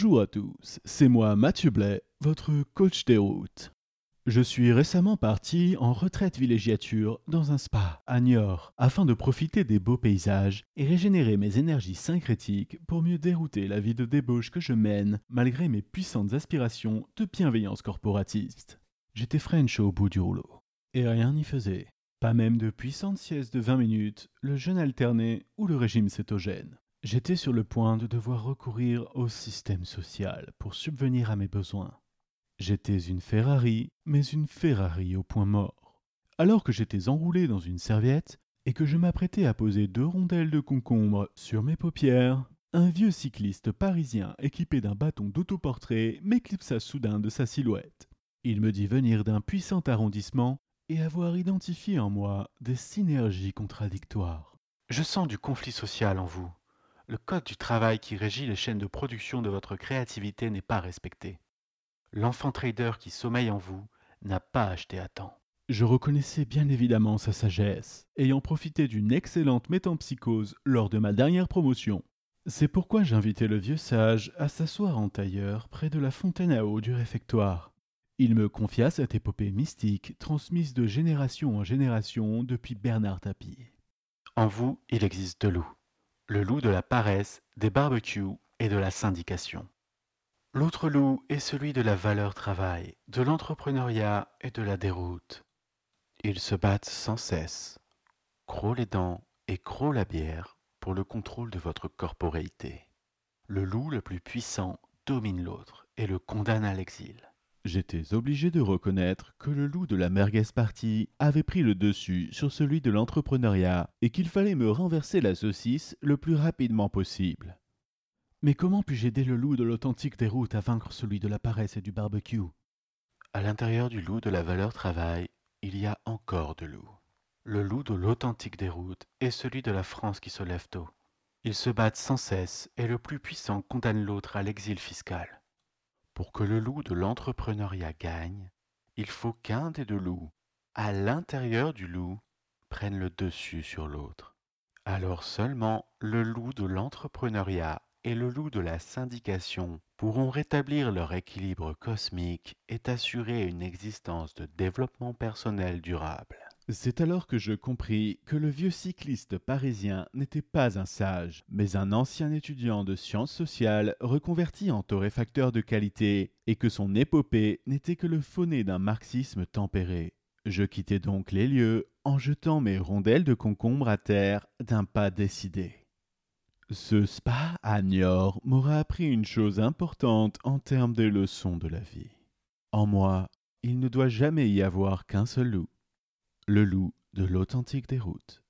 Bonjour à tous, c'est moi Mathieu Blais, votre coach des routes. Je suis récemment parti en retraite villégiature dans un spa à Niort afin de profiter des beaux paysages et régénérer mes énergies syncrétiques pour mieux dérouter la vie de débauche que je mène malgré mes puissantes aspirations de bienveillance corporatiste. J'étais French au bout du rouleau et rien n'y faisait. Pas même de puissante sieste de 20 minutes, le jeûne alterné ou le régime cétogène. J'étais sur le point de devoir recourir au système social pour subvenir à mes besoins. J'étais une Ferrari, mais une Ferrari au point mort. Alors que j'étais enroulé dans une serviette et que je m'apprêtais à poser deux rondelles de concombre sur mes paupières, un vieux cycliste parisien équipé d'un bâton d'autoportrait m'éclipsa soudain de sa silhouette. Il me dit venir d'un puissant arrondissement et avoir identifié en moi des synergies contradictoires. Je sens du conflit social en vous. Le code du travail qui régit les chaînes de production de votre créativité n'est pas respecté. L'enfant trader qui sommeille en vous n'a pas acheté à temps. Je reconnaissais bien évidemment sa sagesse, ayant profité d'une excellente métampsychose lors de ma dernière promotion. C'est pourquoi j'invitais le vieux sage à s'asseoir en tailleur près de la fontaine à eau du réfectoire. Il me confia cette épopée mystique transmise de génération en génération depuis Bernard Tapie. En vous, il existe deux loups le loup de la paresse, des barbecues et de la syndication. L'autre loup est celui de la valeur travail, de l'entrepreneuriat et de la déroute. Ils se battent sans cesse, croc les dents et croc la bière pour le contrôle de votre corporéité. Le loup le plus puissant domine l'autre et le condamne à l'exil. J'étais obligé de reconnaître que le loup de la merguez party avait pris le dessus sur celui de l'entrepreneuriat et qu'il fallait me renverser la saucisse le plus rapidement possible. Mais comment puis-je aider le loup de l'authentique des routes à vaincre celui de la paresse et du barbecue? À l'intérieur du loup de la valeur travail, il y a encore de loups. Le loup de l'authentique des routes est celui de la France qui se lève tôt. Ils se battent sans cesse et le plus puissant condamne l'autre à l'exil fiscal. Pour que le loup de l'entrepreneuriat gagne, il faut qu'un des deux loups, à l'intérieur du loup, prenne le dessus sur l'autre. Alors seulement le loup de l'entrepreneuriat et le loup de la syndication pourront rétablir leur équilibre cosmique et assurer une existence de développement personnel durable. C'est alors que je compris que le vieux cycliste parisien n'était pas un sage, mais un ancien étudiant de sciences sociales reconverti en torréfacteur de qualité, et que son épopée n'était que le fauné d'un marxisme tempéré. Je quittai donc les lieux en jetant mes rondelles de concombre à terre d'un pas décidé. Ce spa à Niort m'aura appris une chose importante en termes de leçons de la vie. En moi, il ne doit jamais y avoir qu'un seul loup le loup de l'authentique déroute.